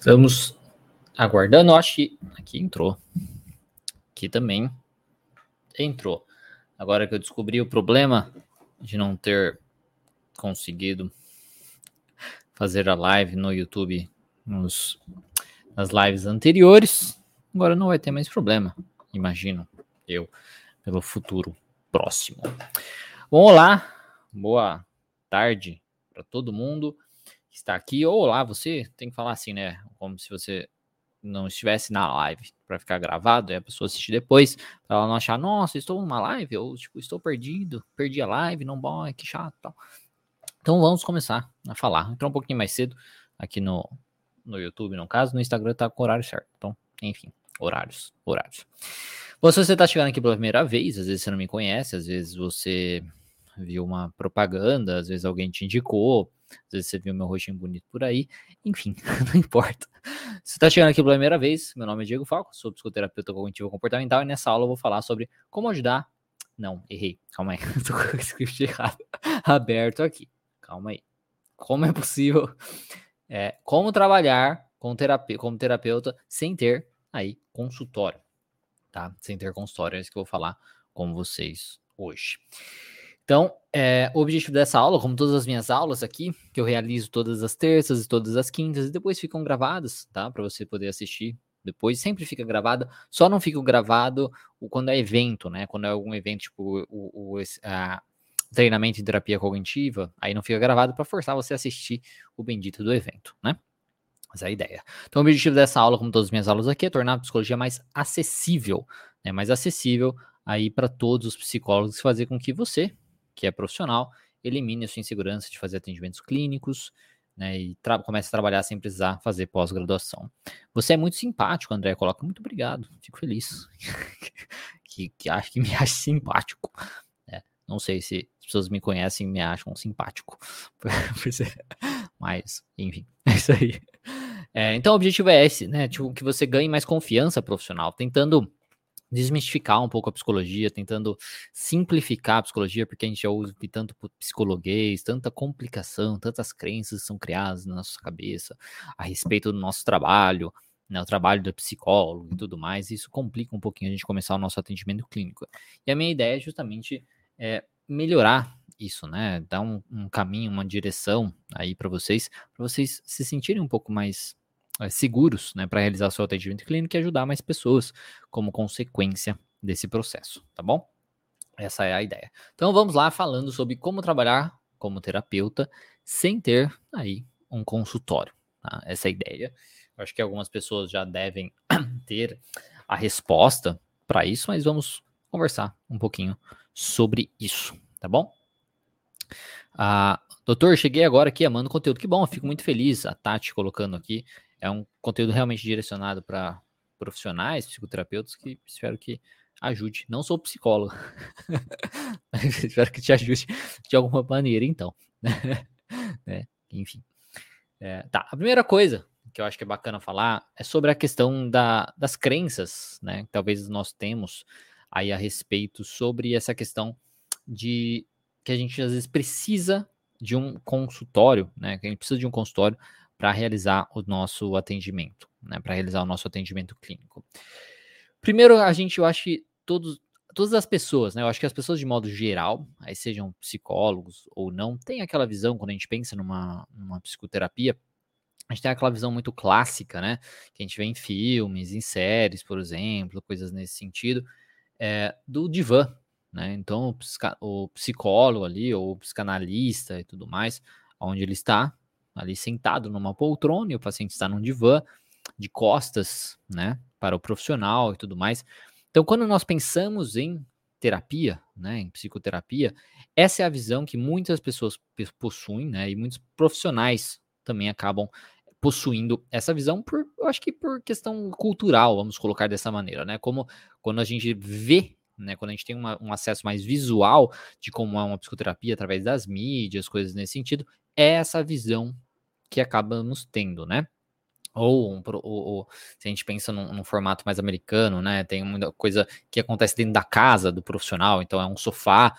Estamos aguardando. Acho que aqui entrou. Aqui também entrou. Agora que eu descobri o problema de não ter conseguido fazer a live no YouTube nos, nas lives anteriores, agora não vai ter mais problema, imagino eu, pelo futuro próximo. Bom, olá, boa tarde para todo mundo que está aqui. Olá, você tem que falar assim, né? Como se você não estivesse na live para ficar gravado, e a pessoa assistir depois, para ela não achar, nossa, estou numa live, ou tipo, estou perdido, perdi a live, não bom, que chato, tal. Então vamos começar a falar. Então um pouquinho mais cedo aqui no no YouTube, no caso, no Instagram tá com o horário certo. Então, enfim, horários, horários. Bom, se você tá chegando aqui pela primeira vez, às vezes você não me conhece, às vezes você viu uma propaganda, às vezes alguém te indicou, às vezes você viu meu rostinho bonito por aí, enfim, não importa. Se está chegando aqui pela primeira vez, meu nome é Diego Falco, sou psicoterapeuta cognitivo comportamental e nessa aula eu vou falar sobre como ajudar. Não, errei, calma aí, tô com o script errado aberto aqui, calma aí. Como é possível, é, como trabalhar com como terapeuta sem ter aí consultório, tá? Sem ter consultório, é isso que eu vou falar com vocês hoje. Então, é, o objetivo dessa aula, como todas as minhas aulas aqui, que eu realizo todas as terças e todas as quintas, e depois ficam gravadas, tá? Para você poder assistir depois, sempre fica gravada, só não fica gravado quando é evento, né? Quando é algum evento, tipo o, o a, treinamento em terapia cognitiva, aí não fica gravado para forçar você a assistir o bendito do evento, né? Essa é a ideia. Então, o objetivo dessa aula, como todas as minhas aulas aqui, é tornar a psicologia mais acessível, né? Mais acessível aí para todos os psicólogos, fazer com que você, que é profissional, elimine a sua insegurança de fazer atendimentos clínicos, né, e comece a trabalhar sem precisar fazer pós-graduação. Você é muito simpático, André, coloca muito obrigado, fico feliz. que, que acho que me acha simpático. É, não sei se as pessoas me conhecem e me acham simpático. Mas, enfim, é isso aí. É, então o objetivo é esse, né? Tipo, que você ganhe mais confiança profissional, tentando desmistificar um pouco a psicologia, tentando simplificar a psicologia, porque a gente já ouve tanto psicologuês, tanta complicação, tantas crenças são criadas na nossa cabeça a respeito do nosso trabalho, né, o trabalho do psicólogo e tudo mais, e isso complica um pouquinho a gente começar o nosso atendimento clínico. E a minha ideia é justamente é, melhorar isso, né, dar um, um caminho, uma direção aí para vocês, para vocês se sentirem um pouco mais seguros né, para realizar seu atendimento clínico e ajudar mais pessoas como consequência desse processo, tá bom? Essa é a ideia. Então vamos lá falando sobre como trabalhar como terapeuta sem ter aí um consultório. Tá? Essa é a ideia. Eu acho que algumas pessoas já devem ter a resposta para isso, mas vamos conversar um pouquinho sobre isso, tá bom? Ah, doutor, cheguei agora aqui amando conteúdo. Que bom, fico muito feliz. A Tati colocando aqui é um conteúdo realmente direcionado para profissionais, psicoterapeutas, que espero que ajude. Não sou psicólogo, espero que te ajude de alguma maneira, então. é, enfim. É, tá, a primeira coisa que eu acho que é bacana falar é sobre a questão da, das crenças, né? Que talvez nós temos aí a respeito sobre essa questão de que a gente às vezes precisa de um consultório, né? Que a gente precisa de um consultório para realizar o nosso atendimento, né, para realizar o nosso atendimento clínico. Primeiro, a gente, eu acho que todos, todas as pessoas, né, eu acho que as pessoas de modo geral, aí sejam psicólogos ou não, tem aquela visão, quando a gente pensa numa, numa psicoterapia, a gente tem aquela visão muito clássica, né, que a gente vê em filmes, em séries, por exemplo, coisas nesse sentido, é, do divã, né, então o, psicólogo ali, ou o psicanalista e tudo mais, onde ele está, ali sentado numa poltrona e o paciente está num divã de costas, né, para o profissional e tudo mais. Então, quando nós pensamos em terapia, né, em psicoterapia, essa é a visão que muitas pessoas possuem, né, e muitos profissionais também acabam possuindo essa visão por, eu acho que por questão cultural, vamos colocar dessa maneira, né, como quando a gente vê né, quando a gente tem uma, um acesso mais visual de como é uma psicoterapia através das mídias, coisas nesse sentido, é essa visão que acabamos tendo, né? Ou, ou, ou, se a gente pensa num, num, formato mais americano, né? Tem muita coisa que acontece dentro da casa do profissional, então é um sofá,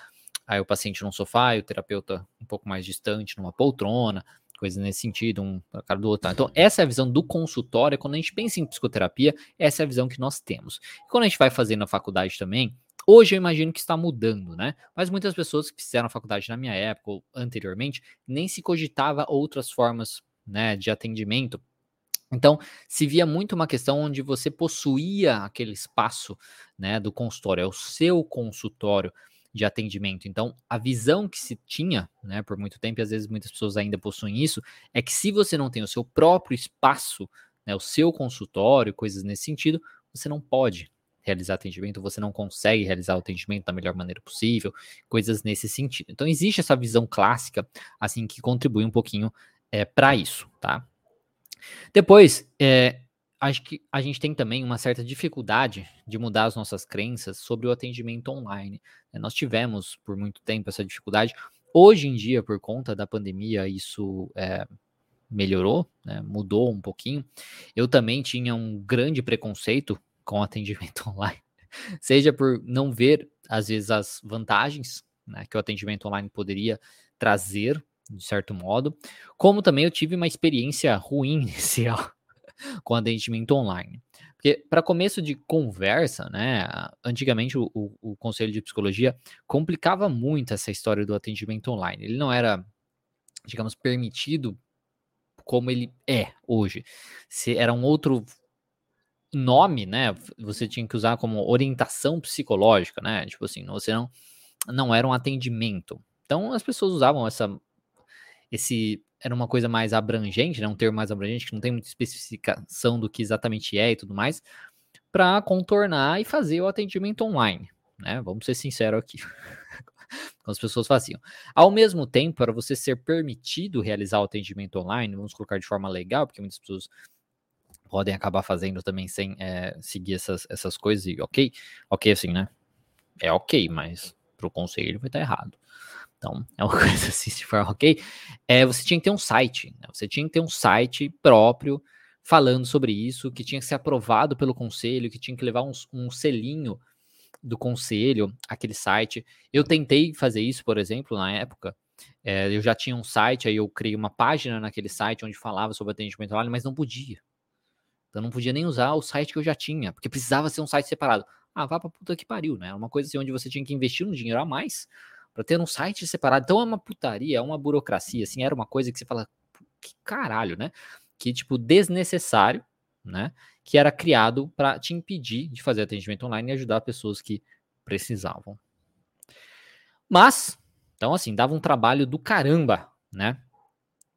aí o paciente num sofá e o terapeuta um pouco mais distante, numa poltrona, coisas nesse sentido, um para cara do outro. Tá? Então, essa é a visão do consultório. Quando a gente pensa em psicoterapia, essa é a visão que nós temos. E quando a gente vai fazer na faculdade também, hoje eu imagino que está mudando, né? Mas muitas pessoas que fizeram faculdade na minha época ou anteriormente, nem se cogitava outras formas né, de atendimento. Então, se via muito uma questão onde você possuía aquele espaço né, do consultório, é o seu consultório de atendimento. Então, a visão que se tinha, né, por muito tempo, e às vezes muitas pessoas ainda possuem isso, é que se você não tem o seu próprio espaço, né, o seu consultório, coisas nesse sentido, você não pode realizar atendimento, você não consegue realizar o atendimento da melhor maneira possível, coisas nesse sentido. Então, existe essa visão clássica, assim, que contribui um pouquinho é, para isso, tá? Depois, é, acho que a gente tem também uma certa dificuldade de mudar as nossas crenças sobre o atendimento online. Né? Nós tivemos por muito tempo essa dificuldade. Hoje em dia, por conta da pandemia, isso é, melhorou, né? mudou um pouquinho. Eu também tinha um grande preconceito com atendimento online, seja por não ver, às vezes, as vantagens né, que o atendimento online poderia trazer, de certo modo, como também eu tive uma experiência ruim inicial com atendimento online. Porque, para começo de conversa, né, antigamente o, o, o, Conselho de Psicologia complicava muito essa história do atendimento online. Ele não era, digamos, permitido como ele é hoje. Se era um outro nome, né, você tinha que usar como orientação psicológica, né, tipo assim, você não, não era um atendimento. Então, as pessoas usavam essa, esse era uma coisa mais abrangente, né, um termo mais abrangente, que não tem muita especificação do que exatamente é e tudo mais, para contornar e fazer o atendimento online. Né? Vamos ser sinceros aqui. As pessoas faziam. Ao mesmo tempo, para você ser permitido realizar o atendimento online, vamos colocar de forma legal, porque muitas pessoas podem acabar fazendo também sem é, seguir essas, essas coisas, e ok, ok assim, né? É ok, mas para o conselho vai estar errado. Então, é uma coisa assim, se for ok. É, você tinha que ter um site, né? você tinha que ter um site próprio falando sobre isso, que tinha que ser aprovado pelo conselho, que tinha que levar um, um selinho do conselho, aquele site. Eu tentei fazer isso, por exemplo, na época. É, eu já tinha um site, aí eu criei uma página naquele site onde falava sobre atendimento online, mas não podia. Então não podia nem usar o site que eu já tinha, porque precisava ser um site separado. Ah, vá pra puta que pariu, né? Uma coisa assim onde você tinha que investir um dinheiro a mais para ter um site separado. Então é uma putaria, é uma burocracia, assim, era uma coisa que você fala, que caralho, né? Que tipo desnecessário, né? Que era criado para te impedir de fazer atendimento online e ajudar pessoas que precisavam. Mas, então assim, dava um trabalho do caramba, né?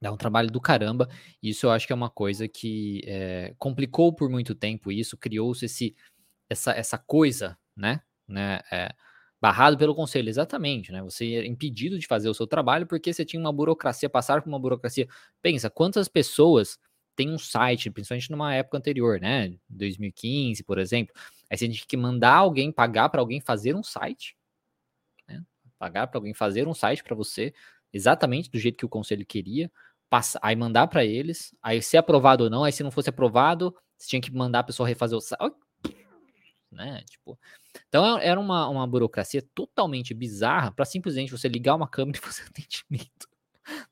Dá um trabalho do caramba. Isso eu acho que é uma coisa que é, complicou por muito tempo isso, criou-se esse, essa, essa coisa, né? né é, Barrado pelo conselho, exatamente, né? Você é impedido de fazer o seu trabalho porque você tinha uma burocracia, passar por uma burocracia. Pensa, quantas pessoas têm um site, principalmente numa época anterior, né? 2015, por exemplo. Aí você tinha que mandar alguém, pagar para alguém fazer um site, né? Pagar para alguém fazer um site para você, exatamente do jeito que o conselho queria, passa, aí mandar para eles, aí ser aprovado ou não, aí se não fosse aprovado, você tinha que mandar a pessoa refazer o site né? Tipo, então é, era uma, uma burocracia totalmente bizarra para simplesmente você ligar uma câmera e fazer atendimento.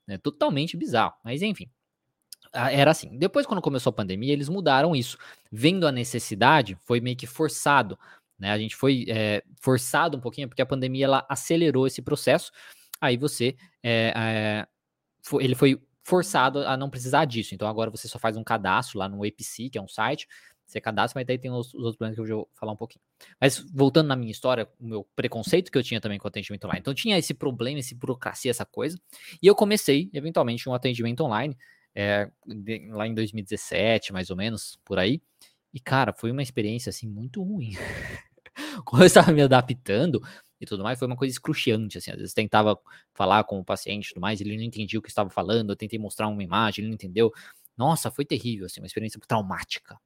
Né? Totalmente bizarro. Mas enfim, era assim. Depois, quando começou a pandemia, eles mudaram isso. Vendo a necessidade, foi meio que forçado. Né? A gente foi é, forçado um pouquinho, porque a pandemia ela acelerou esse processo. Aí você. É, é, foi, ele foi forçado a não precisar disso. Então agora você só faz um cadastro lá no EPC, que é um site, você cadastra, mas daí tem os, os outros planos que eu vou falar um pouquinho. Mas voltando na minha história, o meu preconceito que eu tinha também com o atendimento online. Então tinha esse problema, esse burocracia, essa coisa. E eu comecei, eventualmente, um atendimento online, é, de, lá em 2017, mais ou menos, por aí. E, cara, foi uma experiência, assim, muito ruim. Quando eu estava me adaptando e tudo mais, foi uma coisa excruciante, assim. Às vezes tentava falar com o paciente e tudo mais, ele não entendia o que estava falando, eu tentei mostrar uma imagem, ele não entendeu. Nossa, foi terrível, assim, uma experiência traumática.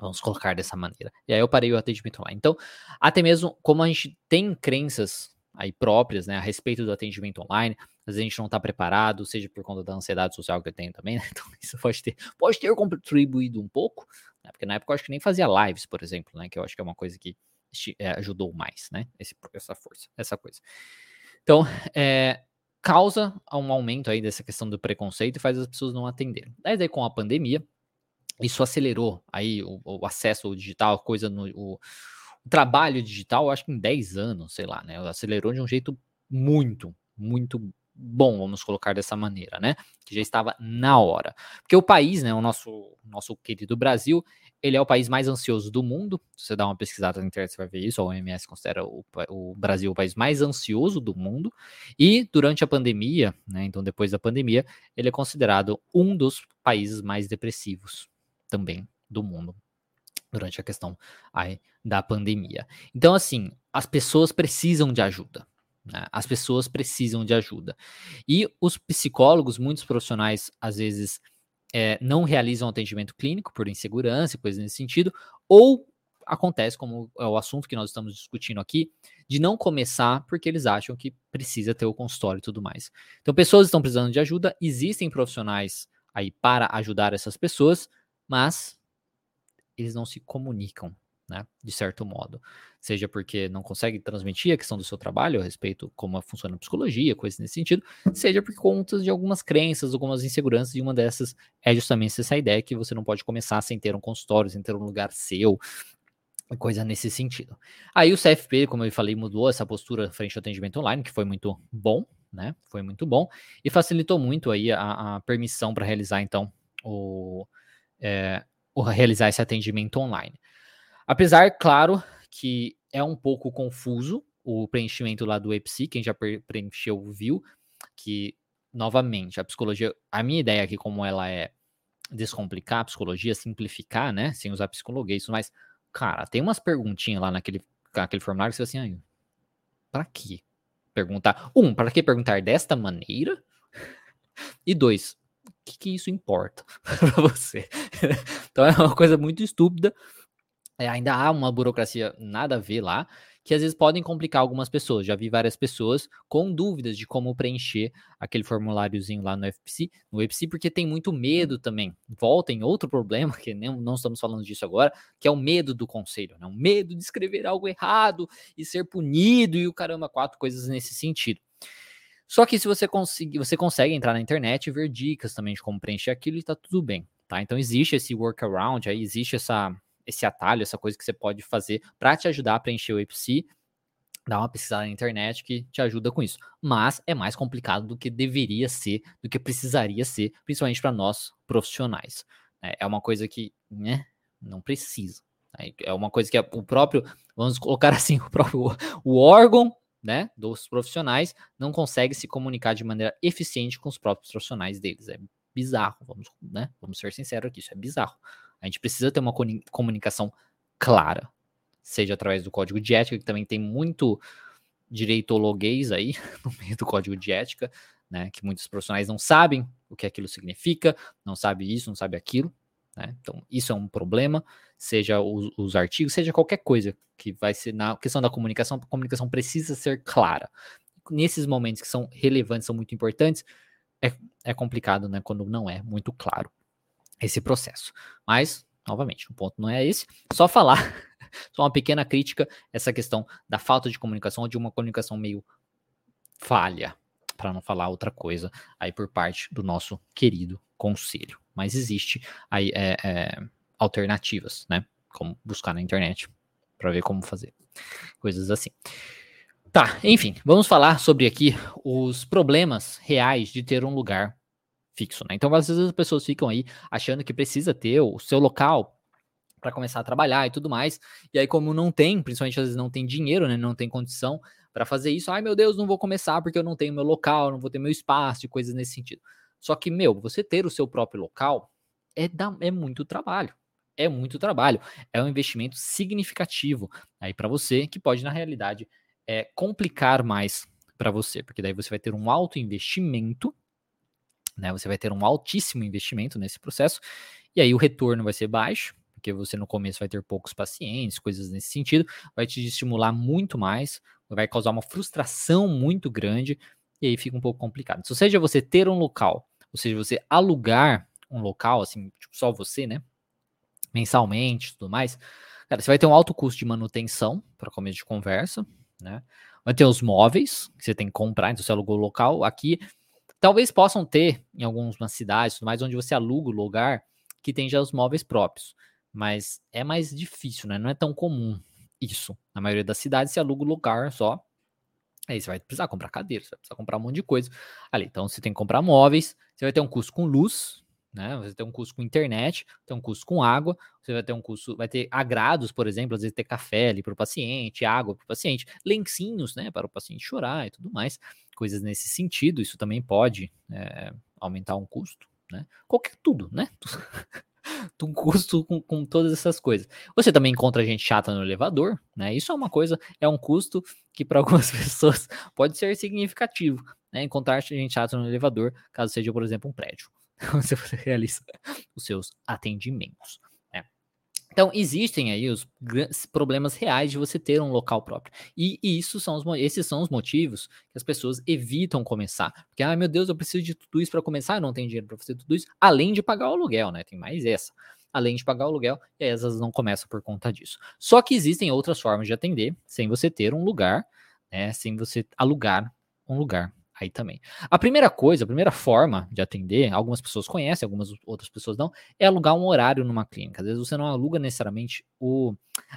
Vamos colocar dessa maneira. E aí eu parei o atendimento lá. Então, até mesmo como a gente tem crenças aí próprias, né, a respeito do atendimento online, às vezes a gente não está preparado, seja por conta da ansiedade social que eu tenho também, né? Então, isso pode ter, pode ter contribuído um pouco, né? Porque na época eu acho que nem fazia lives, por exemplo, né? Que eu acho que é uma coisa que ajudou mais, né? Esse, essa força, essa coisa. Então, é, causa um aumento aí dessa questão do preconceito e faz as pessoas não atenderem. Mas aí com a pandemia, isso acelerou aí o, o acesso ao digital, coisa no o, o, trabalho digital, acho que em 10 anos, sei lá, né? Acelerou de um jeito muito, muito bom, vamos colocar dessa maneira, né? Que já estava na hora. Porque o país, né, o nosso, nosso querido Brasil, ele é o país mais ansioso do mundo. Se você dá uma pesquisada na internet, você vai ver isso. A OMS considera o, o Brasil o país mais ansioso do mundo. E durante a pandemia, né, então depois da pandemia, ele é considerado um dos países mais depressivos também do mundo durante a questão aí da pandemia. Então, assim, as pessoas precisam de ajuda. Né? As pessoas precisam de ajuda. E os psicólogos, muitos profissionais, às vezes, é, não realizam atendimento clínico por insegurança coisas nesse sentido, ou acontece, como é o assunto que nós estamos discutindo aqui, de não começar porque eles acham que precisa ter o consultório e tudo mais. Então, pessoas estão precisando de ajuda, existem profissionais aí para ajudar essas pessoas, mas eles não se comunicam né? De certo modo. Seja porque não consegue transmitir a questão do seu trabalho a respeito como funciona a psicologia, coisas nesse sentido, seja por conta de algumas crenças, algumas inseguranças, e uma dessas é justamente essa ideia que você não pode começar sem ter um consultório, sem ter um lugar seu, coisa nesse sentido. Aí o CFP, como eu falei, mudou essa postura frente ao atendimento online, que foi muito bom, né? Foi muito bom e facilitou muito aí a, a permissão para realizar então o, é, o realizar esse atendimento online. Apesar, claro, que é um pouco confuso o preenchimento lá do EPSI, quem já preencheu viu que, novamente, a psicologia, a minha ideia aqui, como ela é descomplicar a psicologia, simplificar, né, sem usar psicologuês, mas, cara, tem umas perguntinhas lá naquele, naquele formulário que você assim, para quê? Perguntar, um, para que perguntar desta maneira? E dois, o que, que isso importa para você? então é uma coisa muito estúpida, é, ainda há uma burocracia nada a ver lá, que às vezes podem complicar algumas pessoas. Já vi várias pessoas com dúvidas de como preencher aquele formuláriozinho lá no FPC, no FPC, porque tem muito medo também. Volta em outro problema, que nem, não estamos falando disso agora, que é o medo do conselho, né? O medo de escrever algo errado e ser punido e o caramba, quatro coisas nesse sentido. Só que se você conseguir, você consegue entrar na internet e ver dicas também de como preencher aquilo e tá tudo bem, tá? Então existe esse workaround aí, existe essa esse atalho, essa coisa que você pode fazer para te ajudar a preencher o IPC, dá uma pesquisada na internet que te ajuda com isso. Mas é mais complicado do que deveria ser, do que precisaria ser, principalmente para nós profissionais. É, é uma coisa que, né, não precisa. Né? É uma coisa que o próprio, vamos colocar assim, o próprio o órgão, né, dos profissionais não consegue se comunicar de maneira eficiente com os próprios profissionais deles. É bizarro, vamos, né, vamos ser sinceros aqui, isso é bizarro. A gente precisa ter uma comunicação clara, seja através do código de ética, que também tem muito direitologuês aí no meio do código de ética, né? Que muitos profissionais não sabem o que aquilo significa, não sabe isso, não sabe aquilo. Né? Então, isso é um problema, seja os, os, artigos, seja qualquer coisa que vai ser na questão da comunicação, a comunicação precisa ser clara. Nesses momentos que são relevantes, são muito importantes, é, é complicado, né? Quando não é muito claro esse processo. Mas, novamente, o ponto não é esse. Só falar, só uma pequena crítica, essa questão da falta de comunicação ou de uma comunicação meio falha, para não falar outra coisa, aí por parte do nosso querido conselho. Mas existe aí é, é, alternativas, né? Como buscar na internet para ver como fazer coisas assim. Tá, enfim, vamos falar sobre aqui os problemas reais de ter um lugar fixo, né? Então, às vezes as pessoas ficam aí achando que precisa ter o seu local para começar a trabalhar e tudo mais. E aí, como não tem, principalmente às vezes não tem dinheiro, né? Não tem condição para fazer isso. Ai, meu Deus, não vou começar porque eu não tenho meu local, não vou ter meu espaço e coisas nesse sentido. Só que, meu, você ter o seu próprio local é, da, é muito trabalho. É muito trabalho. É um investimento significativo aí para você, que pode, na realidade, é, complicar mais para você, porque daí você vai ter um alto investimento né? Você vai ter um altíssimo investimento nesse processo, e aí o retorno vai ser baixo, porque você no começo vai ter poucos pacientes, coisas nesse sentido, vai te estimular muito mais, vai causar uma frustração muito grande, e aí fica um pouco complicado. Se seja você ter um local, ou seja, você alugar um local, assim, tipo, só você, né? Mensalmente tudo mais, cara, você vai ter um alto custo de manutenção para começo de conversa, né? Vai ter os móveis, que você tem que comprar, então você alugou o local. Aqui, talvez possam ter em algumas cidades, mais, onde você aluga o lugar que tem já os móveis próprios. Mas é mais difícil, né? Não é tão comum isso. Na maioria das cidades, você aluga o lugar só. Aí você vai precisar comprar cadeira, você vai precisar comprar um monte de coisa ali. Então você tem que comprar móveis, você vai ter um custo com luz, né? Você tem um custo com internet, tem um custo com água, você vai ter um custo, vai ter agrados, por exemplo, às vezes ter café ali para o paciente, água para o paciente, lencinhos, né, para o paciente chorar e tudo mais, coisas nesse sentido. Isso também pode é, aumentar um custo, né? Qualquer tudo, né? do custo com, com, todas essas coisas. Você também encontra gente chata no elevador, né? Isso é uma coisa, é um custo que para algumas pessoas pode ser significativo, né? Encontrar gente chata no elevador, caso seja, por exemplo, um prédio, onde você realiza os seus atendimentos. Então, existem aí os problemas reais de você ter um local próprio. E, e isso são os, esses são os motivos que as pessoas evitam começar. Porque, ah, meu Deus, eu preciso de tudo isso para começar, eu não tenho dinheiro para fazer tudo isso, além de pagar o aluguel, né? Tem mais essa. Além de pagar o aluguel, e aí não começam por conta disso. Só que existem outras formas de atender sem você ter um lugar, né? Sem você alugar um lugar aí também. A primeira coisa, a primeira forma de atender, algumas pessoas conhecem, algumas outras pessoas não, é alugar um horário numa clínica. Às vezes você não aluga necessariamente o,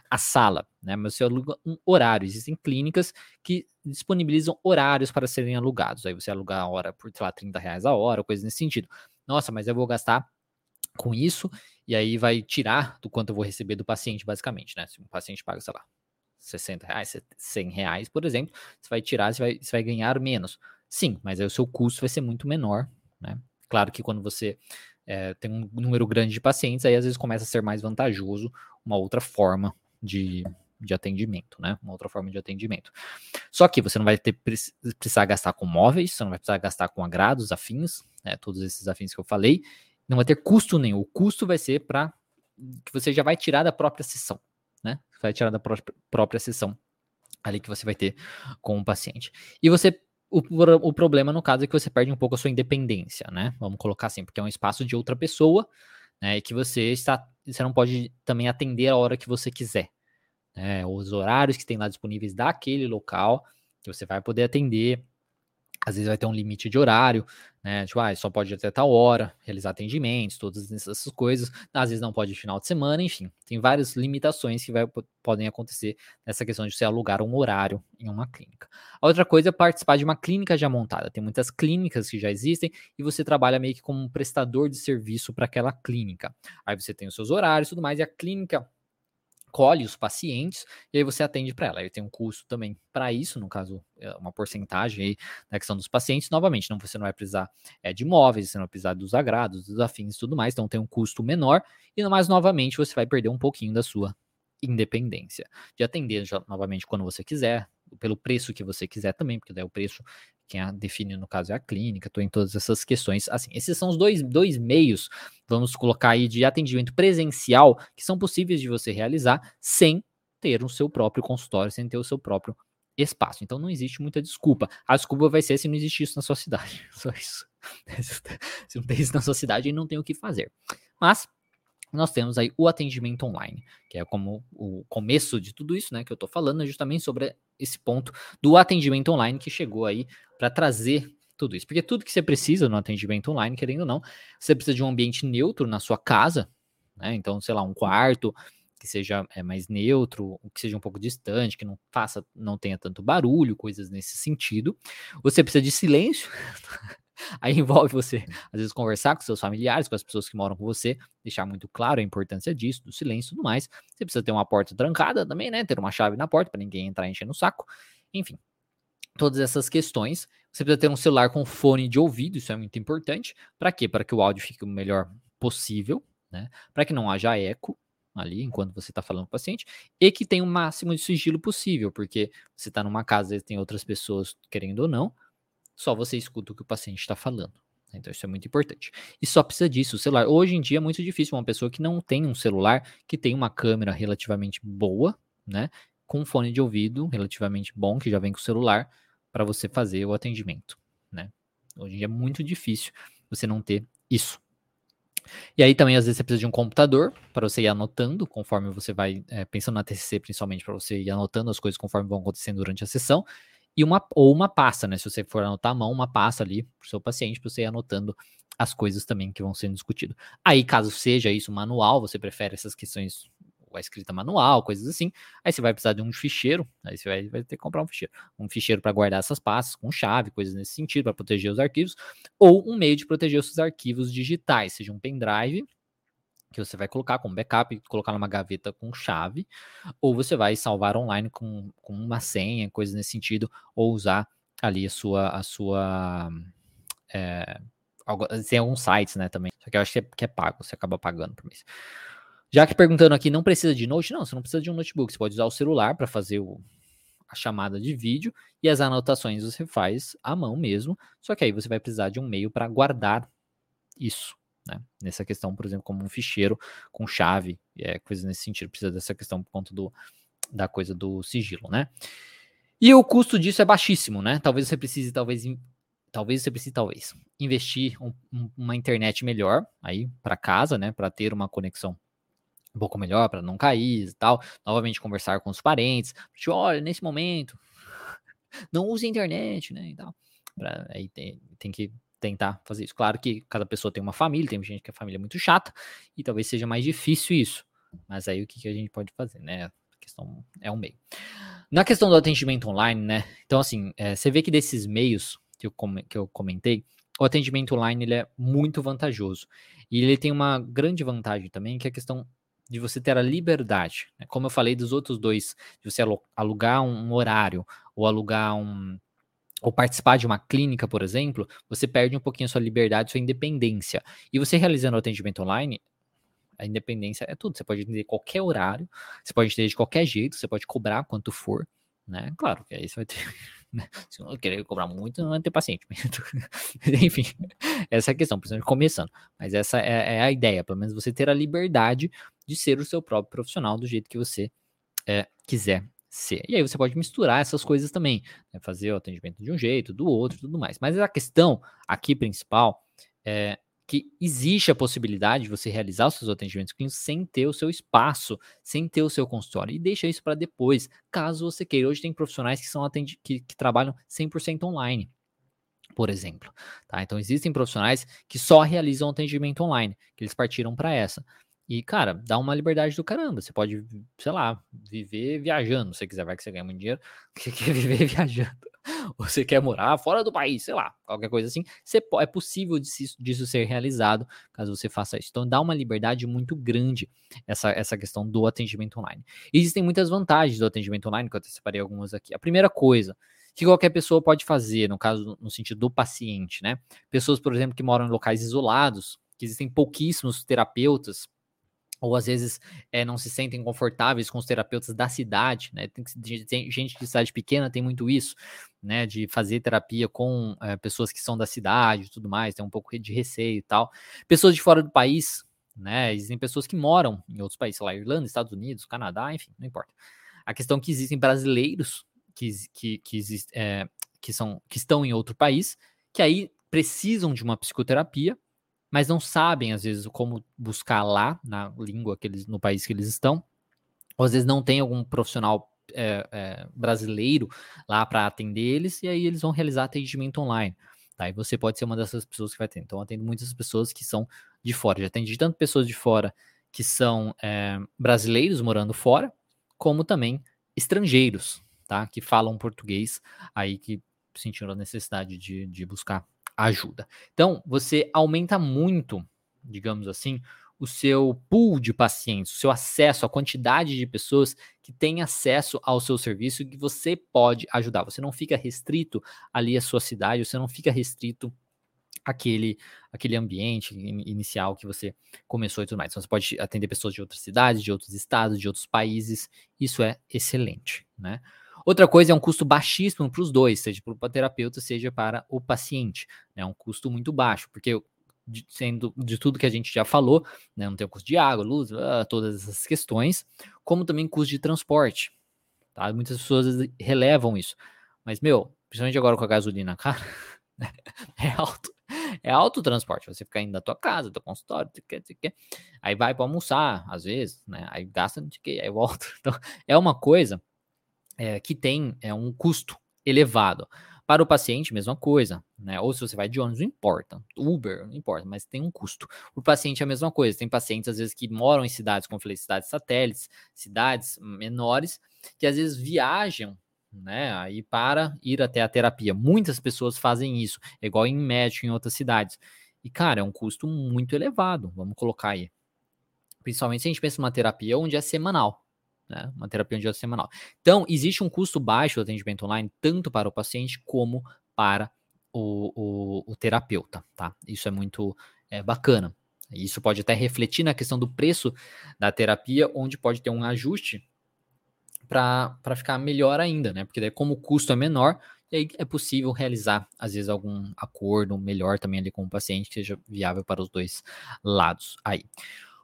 a sala, né? Mas você aluga um horário. Existem clínicas que disponibilizam horários para serem alugados. Aí você aluga a hora por, sei lá, 30 reais a hora, coisa nesse sentido. Nossa, mas eu vou gastar com isso, e aí vai tirar do quanto eu vou receber do paciente, basicamente, né? Se um paciente paga, sei lá, 60 reais, 100 reais, por exemplo, você vai tirar, você vai, você vai ganhar menos. Sim, mas aí o seu custo vai ser muito menor, né? Claro que quando você é, tem um número grande de pacientes, aí às vezes começa a ser mais vantajoso uma outra forma de, de atendimento, né? Uma outra forma de atendimento. Só que você não vai ter precisar gastar com móveis, você não vai precisar gastar com agrados, afins, né? Todos esses afins que eu falei, não vai ter custo nenhum. O custo vai ser para que você já vai tirar da própria sessão, né? Vai tirar da própria, própria sessão ali que você vai ter com o paciente. E você o, o problema, no caso, é que você perde um pouco a sua independência, né? Vamos colocar assim, porque é um espaço de outra pessoa, né? E que você está. Você não pode também atender a hora que você quiser. Né? Os horários que tem lá disponíveis daquele local, que você vai poder atender às vezes vai ter um limite de horário, né? Tipo, ah, só pode até tal hora realizar atendimentos, todas essas coisas. Às vezes não pode final de semana, enfim. Tem várias limitações que vai, podem acontecer nessa questão de você alugar um horário em uma clínica. A outra coisa é participar de uma clínica já montada. Tem muitas clínicas que já existem e você trabalha meio que como um prestador de serviço para aquela clínica. Aí você tem os seus horários e tudo mais, e a clínica escolhe os pacientes e aí você atende para ela. Aí tem um custo também para isso, no caso, é uma porcentagem aí na questão dos pacientes. Novamente, não, você não vai precisar é, de imóveis, você não vai precisar dos agrados, dos afins e tudo mais, então tem um custo menor. E mais novamente, você vai perder um pouquinho da sua independência de atender já, novamente quando você quiser, pelo preço que você quiser também, porque daí o preço quem a define no caso é a clínica, estou em todas essas questões. Assim, esses são os dois, dois meios, vamos colocar aí, de atendimento presencial que são possíveis de você realizar sem ter o seu próprio consultório, sem ter o seu próprio espaço. Então não existe muita desculpa. A desculpa vai ser se não existe isso na sua cidade. Só isso. se não tem isso na sua cidade, não tem o que fazer. Mas nós temos aí o atendimento online, que é como o começo de tudo isso, né, que eu estou falando, é justamente sobre esse ponto do atendimento online que chegou aí para trazer tudo isso. Porque tudo que você precisa no atendimento online, querendo ou não, você precisa de um ambiente neutro na sua casa, né? Então, sei lá, um quarto que seja é, mais neutro, que seja um pouco distante, que não faça, não tenha tanto barulho, coisas nesse sentido. Você precisa de silêncio. Aí envolve você, às vezes, conversar com seus familiares, com as pessoas que moram com você, deixar muito claro a importância disso, do silêncio e tudo mais. Você precisa ter uma porta trancada também, né? Ter uma chave na porta para ninguém entrar enchendo o saco. Enfim, todas essas questões. Você precisa ter um celular com fone de ouvido, isso é muito importante. Para quê? Para que o áudio fique o melhor possível, né? Para que não haja eco ali enquanto você está falando com o paciente e que tenha o máximo de sigilo possível, porque você está numa casa e tem outras pessoas querendo ou não, só você escuta o que o paciente está falando. Né? Então isso é muito importante. E só precisa disso. O celular. Hoje em dia é muito difícil uma pessoa que não tem um celular, que tem uma câmera relativamente boa, né? Com um fone de ouvido relativamente bom, que já vem com o celular, para você fazer o atendimento, né? Hoje em dia é muito difícil você não ter isso. E aí também às vezes você precisa de um computador para você ir anotando conforme você vai é, pensando na TCC principalmente para você ir anotando as coisas conforme vão acontecendo durante a sessão. E uma ou uma pasta, né? Se você for anotar à mão, uma pasta ali para o seu paciente, para você ir anotando as coisas também que vão sendo discutidas. Aí, caso seja isso manual, você prefere essas questões a escrita manual, coisas assim. Aí você vai precisar de um ficheiro, aí você vai, vai ter que comprar um ficheiro. Um ficheiro para guardar essas pastas com chave, coisas nesse sentido, para proteger os arquivos, ou um meio de proteger os seus arquivos digitais, seja um pendrive, que você vai colocar como backup, colocar numa gaveta com chave, ou você vai salvar online com, com uma senha, coisas nesse sentido, ou usar ali a sua. A sua é, tem alguns sites, né, também. Só que eu acho que é, que é pago, você acaba pagando por mês. Já que perguntando aqui, não precisa de note? Não, você não precisa de um notebook. Você pode usar o celular para fazer o, a chamada de vídeo e as anotações você faz à mão mesmo. Só que aí você vai precisar de um meio para guardar isso. Né? Nessa questão, por exemplo, como um ficheiro com chave, é, coisas nesse sentido. Precisa dessa questão por conta do, da coisa do sigilo, né? E o custo disso é baixíssimo, né? Talvez você precise, talvez, talvez você precise, talvez, investir um, uma internet melhor aí para casa, né? Para ter uma conexão um pouco melhor para não cair e tal. Novamente conversar com os parentes. Tipo, olha, nesse momento, não use a internet, né? E tal. Pra, aí tem, tem que tentar fazer isso. Claro que cada pessoa tem uma família, tem gente que a família é muito chata, e talvez seja mais difícil isso. Mas aí o que, que a gente pode fazer, né? A questão é um meio. Na questão do atendimento online, né? Então, assim, é, você vê que desses meios que eu, que eu comentei, o atendimento online ele é muito vantajoso. E ele tem uma grande vantagem também, que é a questão de você ter a liberdade. Né? Como eu falei dos outros dois, de você alugar um horário ou alugar um. Ou participar de uma clínica, por exemplo, você perde um pouquinho a sua liberdade, sua independência. E você realizando o atendimento online, a independência é tudo. Você pode atender qualquer horário, você pode atender de qualquer jeito, você pode cobrar quanto for, né? Claro que aí você vai ter. Né? Se não querer cobrar muito, não vai ter paciente. Enfim, essa é a questão, principalmente começando. Mas essa é, é, a ideia, pelo menos você ter a liberdade de ser o seu próprio profissional do jeito que você é, quiser E aí você pode misturar essas coisas também, né? fazer o atendimento de um jeito, do outro, tudo mais. Mas a questão aqui principal é que existe a possibilidade de você realizar os seus atendimentos clínicos sem ter o seu espaço, sem ter o seu consultório. E deixa isso para depois, caso você queira. Hoje tem profissionais que, são atendi que, que trabalham 100% online por exemplo. Tá? Então, existem profissionais que só realizam atendimento online, que eles partiram para essa. E, cara, dá uma liberdade do caramba. Você pode, sei lá, viver viajando, se você quiser, vai que você ganha muito dinheiro, você quer viver viajando. Ou você quer morar fora do país, sei lá, qualquer coisa assim. Você, é possível disso, ser realizado caso você faça isso. Então, dá uma liberdade muito grande essa, essa questão do atendimento online. Existem muitas vantagens do atendimento online, que eu separei algumas aqui. A primeira coisa, que qualquer pessoa pode fazer, no caso, no sentido do paciente, né? Pessoas, por exemplo, que moram em locais isolados, que existem pouquíssimos terapeutas ou às vezes é, não se sentem confortáveis com os terapeutas da cidade, né? Tem, tem, gente de cidade pequena tem muito isso, né? De fazer terapia com é, pessoas que são da cidade e tudo mais, tem um pouco de receio e tal. Pessoas de fora do país, né? Existem pessoas que moram em outros países, lá, Irlanda, Estados Unidos, Canadá, enfim, não importa. A questão é que existem brasileiros que, que, que, é, que, são, que estão em outro país, que aí precisam de uma psicoterapia mas não sabem, às vezes, como buscar lá, na língua que eles, no país que eles estão, ou às vezes não tem algum profissional é, é, brasileiro lá para atender eles, e aí eles vão realizar atendimento online. Tá? E você pode ser uma dessas pessoas que vai ter. Então, eu atendo muitas pessoas que são de fora. Já atendi tanto pessoas de fora que são é, brasileiros morando fora, como também estrangeiros, tá? Que falam português, aí que sentiram a necessidade de, de buscar ajuda. Então, você aumenta muito, digamos assim, o seu pool de pacientes, o seu acesso, a quantidade de pessoas que têm acesso ao seu serviço e que você pode ajudar. Você não fica restrito ali à sua cidade, você não fica restrito aquele aquele ambiente inicial que você começou e tudo mais. Então, você pode atender pessoas de outras cidades, de outros estados, de outros países. Isso é excelente, né? Outra coisa é um custo baixíssimo para os dois, seja para o terapeuta, seja para o paciente. É né? um custo muito baixo, porque de, sendo de tudo que a gente já falou, né? não tem o custo de água, luz, uh, todas essas questões, como também custo de transporte. Tá? Muitas pessoas relevam isso. Mas, meu, principalmente agora com a gasolina cara, é alto. É alto o transporte, você fica indo da tua casa, do teu consultório, aí vai para almoçar, às vezes, né? Aí gasta, aí volta. Então, é uma coisa é, que tem é, um custo elevado. Para o paciente, mesma coisa, né? Ou se você vai de ônibus, não importa. Uber, não importa, mas tem um custo. O paciente é a mesma coisa. Tem pacientes, às vezes, que moram em cidades, como eu falei, cidades satélites, cidades menores, que às vezes viajam né? Aí para ir até a terapia. Muitas pessoas fazem isso, igual em médico em outras cidades. E, cara, é um custo muito elevado, vamos colocar aí. Principalmente se a gente pensa numa terapia onde é semanal, né? Uma terapia onde semanal. Então, existe um custo baixo do atendimento online, tanto para o paciente como para o, o, o terapeuta, tá? Isso é muito é, bacana. Isso pode até refletir na questão do preço da terapia, onde pode ter um ajuste para ficar melhor ainda, né? Porque daí, como o custo é menor, é possível realizar, às vezes, algum acordo melhor também ali com o paciente, que seja viável para os dois lados aí.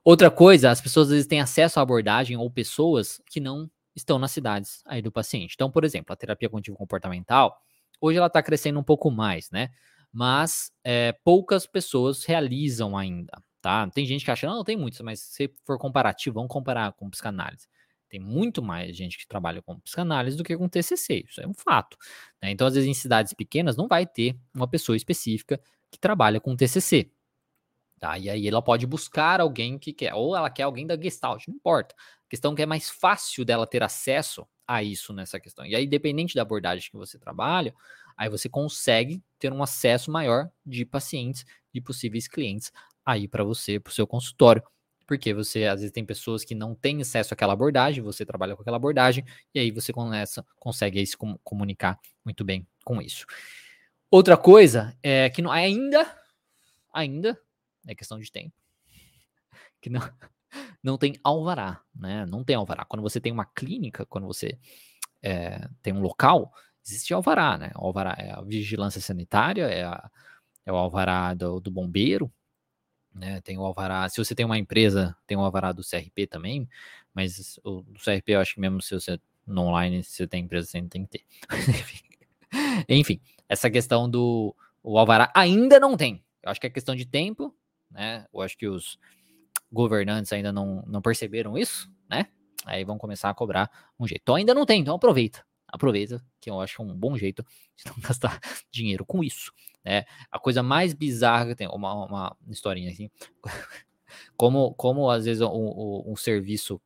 Outra coisa, as pessoas às vezes têm acesso à abordagem ou pessoas que não estão nas cidades aí do paciente. Então, por exemplo, a terapia cognitivo comportamental, hoje ela está crescendo um pouco mais, né? Mas é, poucas pessoas realizam ainda, tá? Tem gente que acha, não, tem muitos, mas se for comparativo, vamos comparar com psicanálise. Tem muito mais gente que trabalha com psicanálise do que com TCC, isso é um fato. Né? Então, às vezes, em cidades pequenas, não vai ter uma pessoa específica que trabalha com TCC. Tá? E aí ela pode buscar alguém que quer, ou ela quer alguém da Gestalt, não importa. A questão é que é mais fácil dela ter acesso a isso nessa questão. E aí, dependente da abordagem que você trabalha, aí você consegue ter um acesso maior de pacientes, de possíveis clientes aí para você, para o seu consultório porque você às vezes tem pessoas que não têm acesso àquela abordagem, você trabalha com aquela abordagem, e aí você começa, consegue aí se comunicar muito bem com isso. Outra coisa é que não, ainda, ainda, é questão de tempo, que não, não tem alvará, né? Não tem alvará. Quando você tem uma clínica, quando você é, tem um local, existe alvará, né? Alvará é a vigilância sanitária, é, a, é o alvará do, do bombeiro, né? Tem o alvará. Se você tem uma empresa, tem o alvará do CRP também, mas o do CRP eu acho que mesmo se você no online, se você tem empresa, você não tem que ter. Enfim, essa questão do o alvará ainda não tem. Eu acho que é questão de tempo, né? Eu acho que os governantes ainda não, não perceberam isso, né? Aí vão começar a cobrar um jeito. Então ainda não tem, então aproveita. Aproveita, que eu acho um bom jeito de não gastar dinheiro com isso. Né? A coisa mais bizarra que tem, uma, uma historinha assim, como, como às vezes um, um, serviço,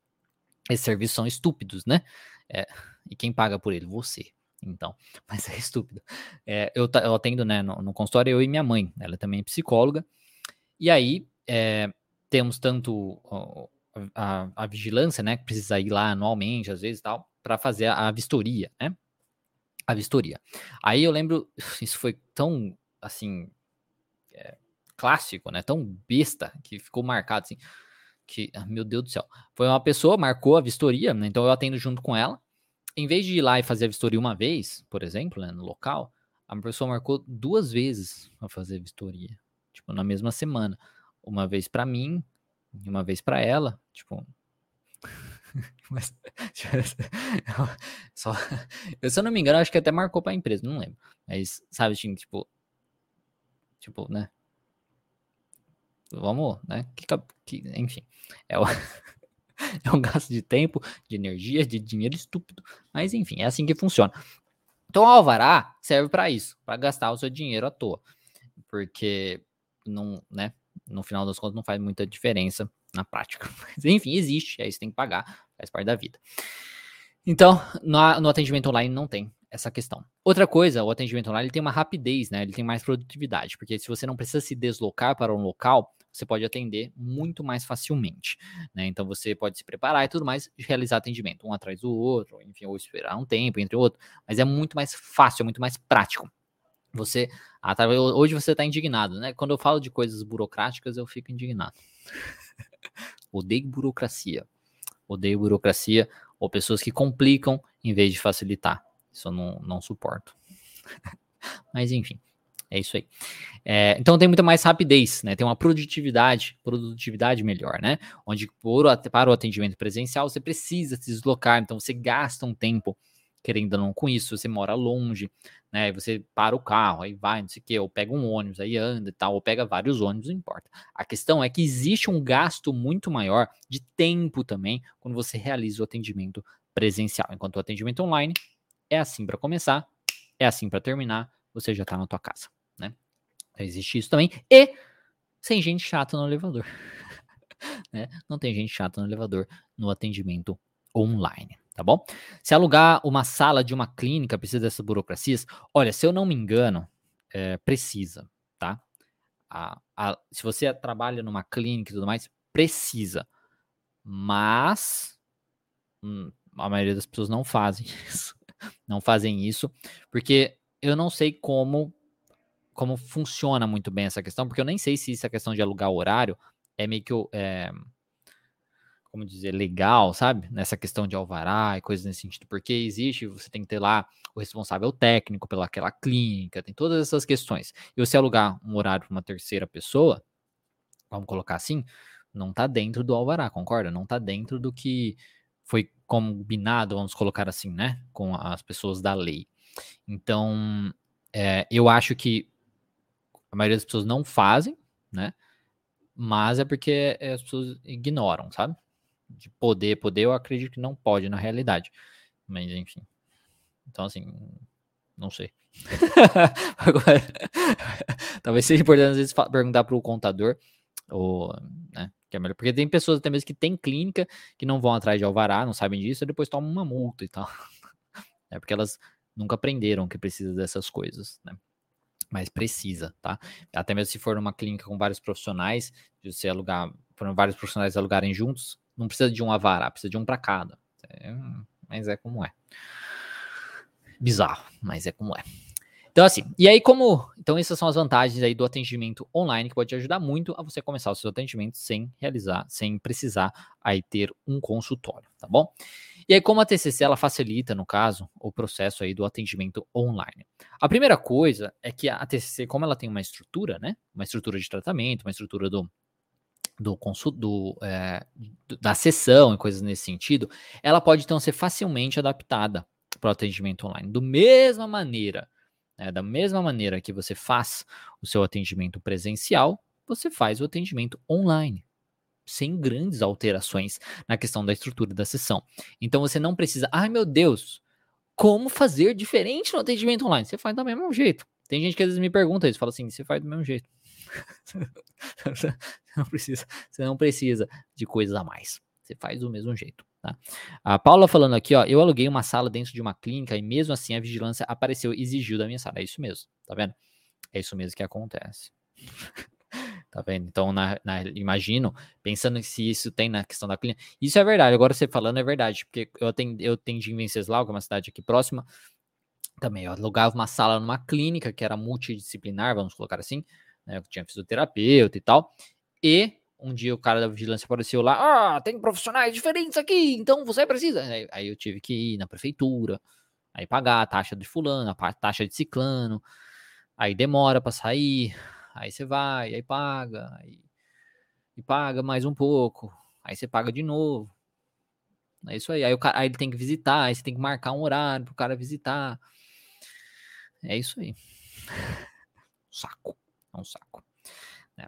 esses serviços são estúpidos, né? É, e quem paga por ele? Você. Então, mas é estúpido. É, eu, eu atendo né, no, no, consultório, eu e minha mãe, ela também é psicóloga, e aí é, temos tanto a, a, vigilância, né, que precisa ir lá anualmente, às vezes tal, para fazer a, a vistoria, né? A vistoria. Aí eu lembro, isso foi tão assim, é, clássico, né? Tão besta que ficou marcado assim. Que, ah, meu Deus do céu. Foi uma pessoa, marcou a vistoria, né? Então eu atendo junto com ela. Em vez de ir lá e fazer a vistoria uma vez, por exemplo, né, no local, a pessoa marcou duas vezes para fazer a vistoria. Tipo, na mesma semana. Uma vez para mim e uma vez para ela. Tipo. Mas, só, eu, se eu não me engano, acho que até marcou para a empresa, não lembro. Mas, sabe, assim, tipo, Tipo, né? Vamos, né? Que, que, enfim, é, o, é um gasto de tempo, de energia, de dinheiro estúpido. Mas enfim, é assim que funciona. Então, o alvará serve para isso, para gastar o seu dinheiro à toa, porque não, né? No final das contas, não faz muita diferença na prática. Mas enfim, existe, aí você tem que pagar, faz parte da vida. Então, no, no atendimento online não tem essa questão. Outra coisa, o atendimento online ele tem uma rapidez, né? Ele tem mais produtividade, porque se você não precisa se deslocar para um local, você pode atender muito mais facilmente, né? Então você pode se preparar e tudo mais, realizar atendimento um atrás do outro, enfim, ou esperar um tempo entre outro, mas é muito mais fácil, é muito mais prático. Você, ah, tá, hoje você está indignado, né? Quando eu falo de coisas burocráticas, eu fico indignado. Odeio burocracia. Odeio burocracia ou pessoas que complicam em vez de facilitar. Isso eu não, não suporto. Mas enfim, é isso aí. É, então tem muita mais rapidez, né? Tem uma produtividade, produtividade melhor, né? Onde por, para o atendimento presencial você precisa se deslocar, então você gasta um tempo querendo ou não com isso, você mora longe, né? Você para o carro, aí vai, não sei o quê, ou pega um ônibus, aí anda e tal, ou pega vários ônibus, não importa. A questão é que existe um gasto muito maior de tempo também quando você realiza o atendimento presencial, enquanto o atendimento online é assim para começar, é assim para terminar, você já está na tua casa, né? Então, existe isso também. E sem gente chata no elevador. né? Não tem gente chata no elevador no atendimento online, tá bom? Se alugar uma sala de uma clínica precisa dessas burocracias, olha, se eu não me engano, é, precisa, tá? A, a, se você trabalha numa clínica e tudo mais, precisa. Mas hum, a maioria das pessoas não fazem isso. Não fazem isso, porque eu não sei como como funciona muito bem essa questão, porque eu nem sei se essa questão de alugar horário é meio que é, como dizer, legal, sabe? Nessa questão de alvará e coisas nesse sentido, porque existe, você tem que ter lá o responsável técnico pelaquela clínica, tem todas essas questões. E você alugar um horário para uma terceira pessoa, vamos colocar assim, não está dentro do alvará, concorda? Não está dentro do que foi combinado, vamos colocar assim, né, com as pessoas da lei. Então, é, eu acho que a maioria das pessoas não fazem, né? Mas é porque as pessoas ignoram, sabe? De poder, poder, eu acredito que não pode na realidade. Mas, enfim. Então, assim, não sei. Agora, talvez seja importante às vezes perguntar para o contador, ou, né, que é melhor, porque tem pessoas até mesmo que têm clínica que não vão atrás de alvará, não sabem disso, e depois tomam uma multa e tal. É porque elas nunca aprenderam que precisa dessas coisas, né? Mas precisa, tá? Até mesmo se for numa clínica com vários profissionais, você alugar, foram vários profissionais alugarem juntos, não precisa de um avará, precisa de um para cada. É, mas é como é. Bizarro, mas é como é. Então, assim, e aí, como. Então, essas são as vantagens aí do atendimento online, que pode te ajudar muito a você começar o seu atendimento sem realizar, sem precisar aí ter um consultório, tá bom? E aí, como a TCC ela facilita, no caso, o processo aí do atendimento online. A primeira coisa é que a TCC, como ela tem uma estrutura, né? Uma estrutura de tratamento, uma estrutura do, do, do é, da sessão e coisas nesse sentido, ela pode então ser facilmente adaptada para o atendimento online. Do mesma maneira né? Da mesma maneira que você faz o seu atendimento presencial, você faz o atendimento online, sem grandes alterações na questão da estrutura da sessão. Então você não precisa, ai meu Deus, como fazer diferente no atendimento online? Você faz do mesmo jeito. Tem gente que às vezes me pergunta isso, fala assim, você faz do mesmo jeito. não precisa, você não precisa de coisas a mais. Você faz do mesmo jeito. Tá? A Paula falando aqui, ó, eu aluguei uma sala dentro de uma clínica e mesmo assim a vigilância apareceu e exigiu da minha sala. É isso mesmo, tá vendo? É isso mesmo que acontece. tá vendo? Então, na, na, imagino, pensando se isso tem na questão da clínica. Isso é verdade, agora você falando é verdade, porque eu tenho, eu tenho em Venceslau, que é uma cidade aqui próxima, também eu alugava uma sala numa clínica que era multidisciplinar, vamos colocar assim, né? Eu tinha fisioterapeuta e tal, e um dia o cara da vigilância apareceu lá, ah, tem profissionais diferentes aqui, então você precisa. Aí, aí eu tive que ir na prefeitura, aí pagar a taxa de fulano, a taxa de ciclano, aí demora para sair, aí você vai, aí paga, aí, e paga mais um pouco, aí você paga de novo. É isso aí. Aí, o cara, aí ele tem que visitar, aí você tem que marcar um horário pro cara visitar. É isso aí. saco. É um saco. Né?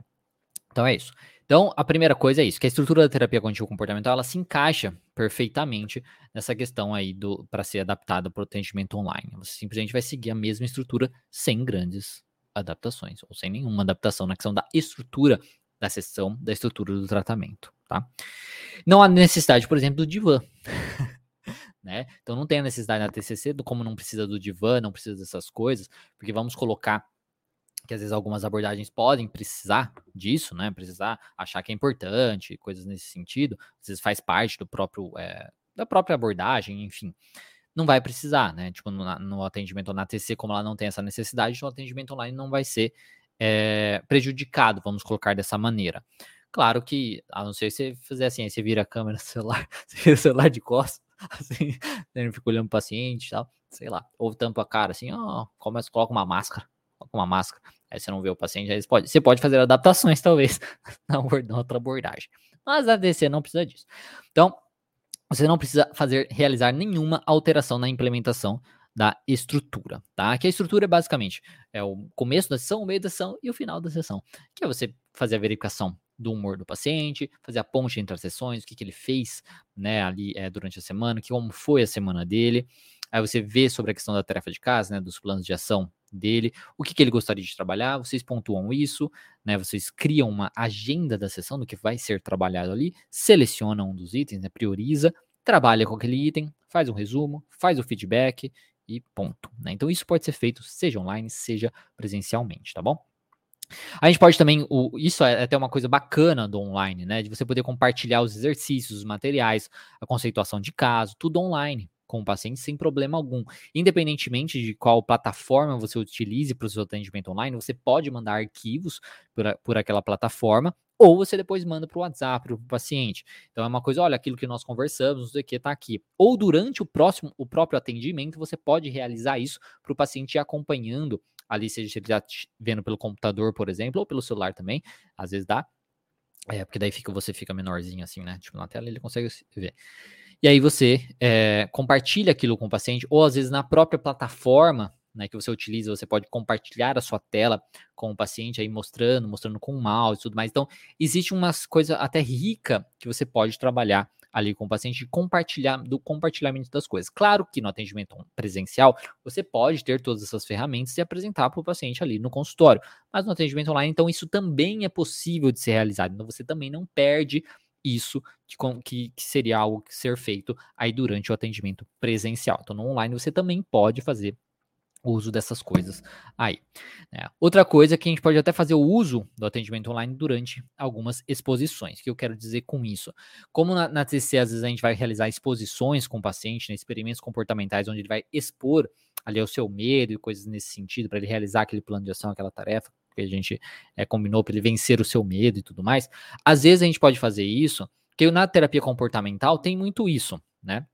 Então é isso. Então, a primeira coisa é isso, que a estrutura da terapia cognitivo comportamental, ela se encaixa perfeitamente nessa questão aí do para ser adaptada para o atendimento online. Você simplesmente vai seguir a mesma estrutura sem grandes adaptações, ou sem nenhuma adaptação na questão da estrutura da sessão, da estrutura do tratamento, tá? Não há necessidade, por exemplo, do divã. né? Então não tem a necessidade na TCC, como não precisa do divã, não precisa dessas coisas, porque vamos colocar que às vezes algumas abordagens podem precisar disso, né? Precisar achar que é importante, coisas nesse sentido. Às vezes faz parte do próprio é, da própria abordagem, enfim. Não vai precisar, né? Tipo, no, no atendimento na TC, como ela não tem essa necessidade, o atendimento online não vai ser é, prejudicado, vamos colocar dessa maneira. Claro que, a não ser se você fizer assim, aí você vira a câmera celular, você vira o celular de costas, assim, você fica olhando o paciente e tal, sei lá, ou tampa a cara assim, ó, começa, coloca uma máscara, coloca uma máscara, Aí você não vê o paciente, aí você pode, você pode fazer adaptações, talvez, na outra abordagem. Mas a DC não precisa disso. Então, você não precisa fazer, realizar nenhuma alteração na implementação da estrutura, tá? Que a estrutura é basicamente é o começo da sessão, o meio da sessão e o final da sessão, que é você fazer a verificação do humor do paciente, fazer a ponte entre as sessões, o que, que ele fez, né, ali é, durante a semana, que como foi a semana dele, Aí você vê sobre a questão da tarefa de casa, né, dos planos de ação dele, o que, que ele gostaria de trabalhar, vocês pontuam isso, né, vocês criam uma agenda da sessão do que vai ser trabalhado ali, selecionam um dos itens, né, prioriza, trabalha com aquele item, faz um resumo, faz o feedback e ponto. Né? Então isso pode ser feito seja online, seja presencialmente, tá bom? A gente pode também, o, isso é até uma coisa bacana do online, né? De você poder compartilhar os exercícios, os materiais, a conceituação de caso, tudo online com o paciente sem problema algum. Independentemente de qual plataforma você utilize para o seu atendimento online, você pode mandar arquivos por, por aquela plataforma ou você depois manda para o WhatsApp para o paciente. Então é uma coisa, olha, aquilo que nós conversamos, não sei o que, está aqui. Ou durante o próximo, o próprio atendimento, você pode realizar isso para o paciente ir acompanhando ali, seja ele já vendo pelo computador, por exemplo, ou pelo celular também, às vezes dá. É, porque daí fica, você fica menorzinho assim, né? Tipo, na tela ele consegue ver. E aí você é, compartilha aquilo com o paciente, ou às vezes na própria plataforma né, que você utiliza, você pode compartilhar a sua tela com o paciente aí mostrando, mostrando com o mouse e tudo mais. Então, existe umas coisa até rica que você pode trabalhar ali com o paciente de compartilhar do compartilhamento das coisas. Claro que no atendimento presencial você pode ter todas essas ferramentas e apresentar para o paciente ali no consultório, mas no atendimento online, então isso também é possível de ser realizado. Então você também não perde isso que, que, seria algo que ser feito aí durante o atendimento presencial. Então, no online você também pode fazer uso dessas coisas aí. Né? Outra coisa é que a gente pode até fazer o uso do atendimento online durante algumas exposições. O que eu quero dizer com isso? Como na, na TC, às vezes a gente vai realizar exposições com o paciente, né, experimentos comportamentais, onde ele vai expor ali o seu medo e coisas nesse sentido, para ele realizar aquele plano de ação, aquela tarefa que a gente é, combinou para ele vencer o seu medo e tudo mais. Às vezes a gente pode fazer isso, porque na terapia comportamental tem muito isso, né?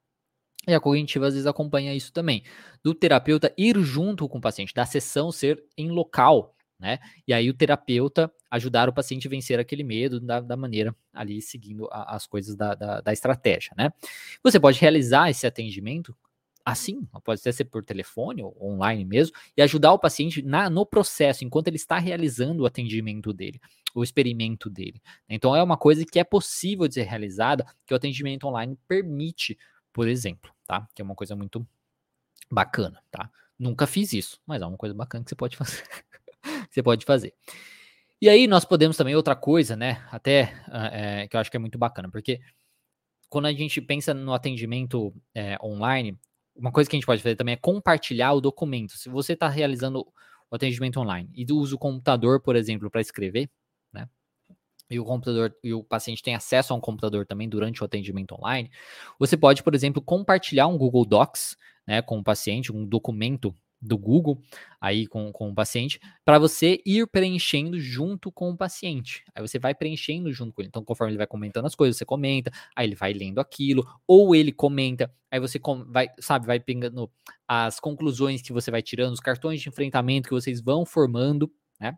E a cognitiva às vezes acompanha isso também. Do terapeuta ir junto com o paciente, da sessão ser em local, né? E aí o terapeuta ajudar o paciente a vencer aquele medo da, da maneira ali seguindo a, as coisas da, da, da, estratégia, né? Você pode realizar esse atendimento assim, pode até ser por telefone ou online mesmo, e ajudar o paciente na, no processo, enquanto ele está realizando o atendimento dele, o experimento dele. Então é uma coisa que é possível de ser realizada, que o atendimento online permite por exemplo, tá? Que é uma coisa muito bacana, tá? Nunca fiz isso, mas é uma coisa bacana que você pode fazer. você pode fazer. E aí nós podemos também outra coisa, né? Até é, que eu acho que é muito bacana, porque quando a gente pensa no atendimento é, online, uma coisa que a gente pode fazer também é compartilhar o documento. Se você está realizando o atendimento online e usa o computador, por exemplo, para escrever, e o computador e o paciente tem acesso a um computador também durante o atendimento online, você pode, por exemplo, compartilhar um Google Docs né, com o paciente, um documento do Google aí com, com o paciente, para você ir preenchendo junto com o paciente. Aí você vai preenchendo junto com ele. Então, conforme ele vai comentando as coisas, você comenta, aí ele vai lendo aquilo, ou ele comenta, aí você vai, sabe, vai pegando as conclusões que você vai tirando, os cartões de enfrentamento que vocês vão formando, né?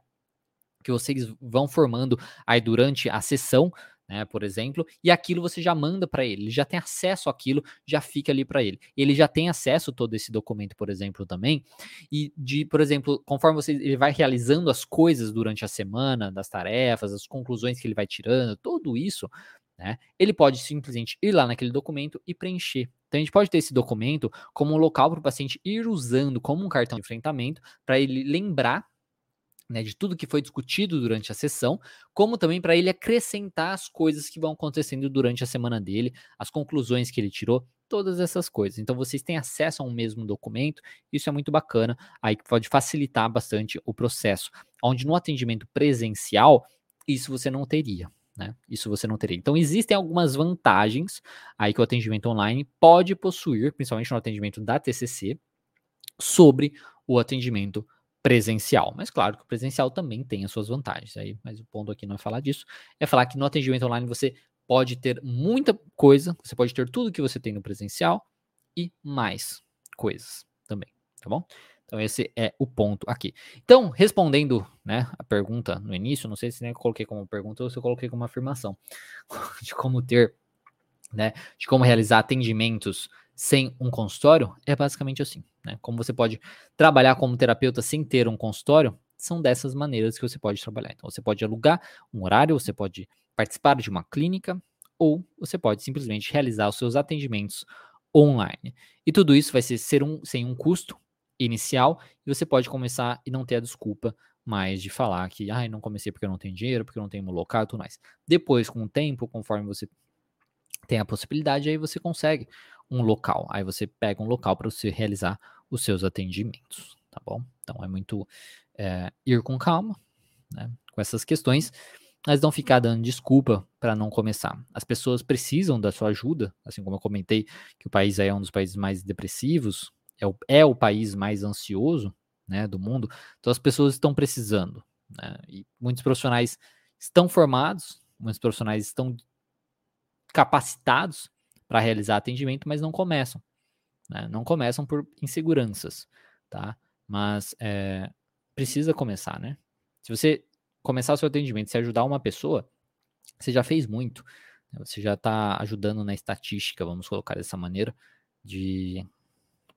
que vocês vão formando aí durante a sessão, né, por exemplo, e aquilo você já manda para ele, ele já tem acesso àquilo, já fica ali para ele. Ele já tem acesso a todo esse documento, por exemplo, também, e de, por exemplo, conforme você ele vai realizando as coisas durante a semana, das tarefas, as conclusões que ele vai tirando, tudo isso, né, ele pode simplesmente ir lá naquele documento e preencher. Então a gente pode ter esse documento como um local para o paciente ir usando como um cartão de enfrentamento para ele lembrar né, de tudo que foi discutido durante a sessão, como também para ele acrescentar as coisas que vão acontecendo durante a semana dele, as conclusões que ele tirou, todas essas coisas. Então vocês têm acesso a um mesmo documento, isso é muito bacana, aí pode facilitar bastante o processo. Onde no atendimento presencial, isso você não teria. Né? Isso você não teria. Então, existem algumas vantagens aí que o atendimento online pode possuir, principalmente no atendimento da TCC, sobre o atendimento presencial. Mas claro que o presencial também tem as suas vantagens. Aí, mas o ponto aqui não é falar disso, é falar que no atendimento online você pode ter muita coisa, você pode ter tudo que você tem no presencial e mais coisas também, tá bom? Então esse é o ponto aqui. Então, respondendo, né, a pergunta no início, não sei se eu coloquei como pergunta ou se eu coloquei como afirmação, de como ter, né, de como realizar atendimentos sem um consultório é basicamente assim. Né? Como você pode trabalhar como terapeuta sem ter um consultório, são dessas maneiras que você pode trabalhar. Então, você pode alugar um horário, você pode participar de uma clínica, ou você pode simplesmente realizar os seus atendimentos online. E tudo isso vai ser, ser um, sem um custo inicial e você pode começar e não ter a desculpa mais de falar que ah, não comecei porque eu não tenho dinheiro, porque eu não tenho um local e tudo mais. Depois, com o tempo, conforme você tem a possibilidade, aí você consegue um local. Aí você pega um local para você realizar os seus atendimentos, tá bom? Então é muito é, ir com calma, né, com essas questões, mas não ficar dando desculpa para não começar. As pessoas precisam da sua ajuda, assim como eu comentei que o país é um dos países mais depressivos, é o, é o país mais ansioso, né, do mundo. Então as pessoas estão precisando, né, e muitos profissionais estão formados, muitos profissionais estão capacitados para realizar atendimento, mas não começam. Né? Não começam por inseguranças, tá? Mas é, precisa começar, né? Se você começar o seu atendimento, se ajudar uma pessoa, você já fez muito. Né? Você já está ajudando na estatística, vamos colocar dessa maneira, de,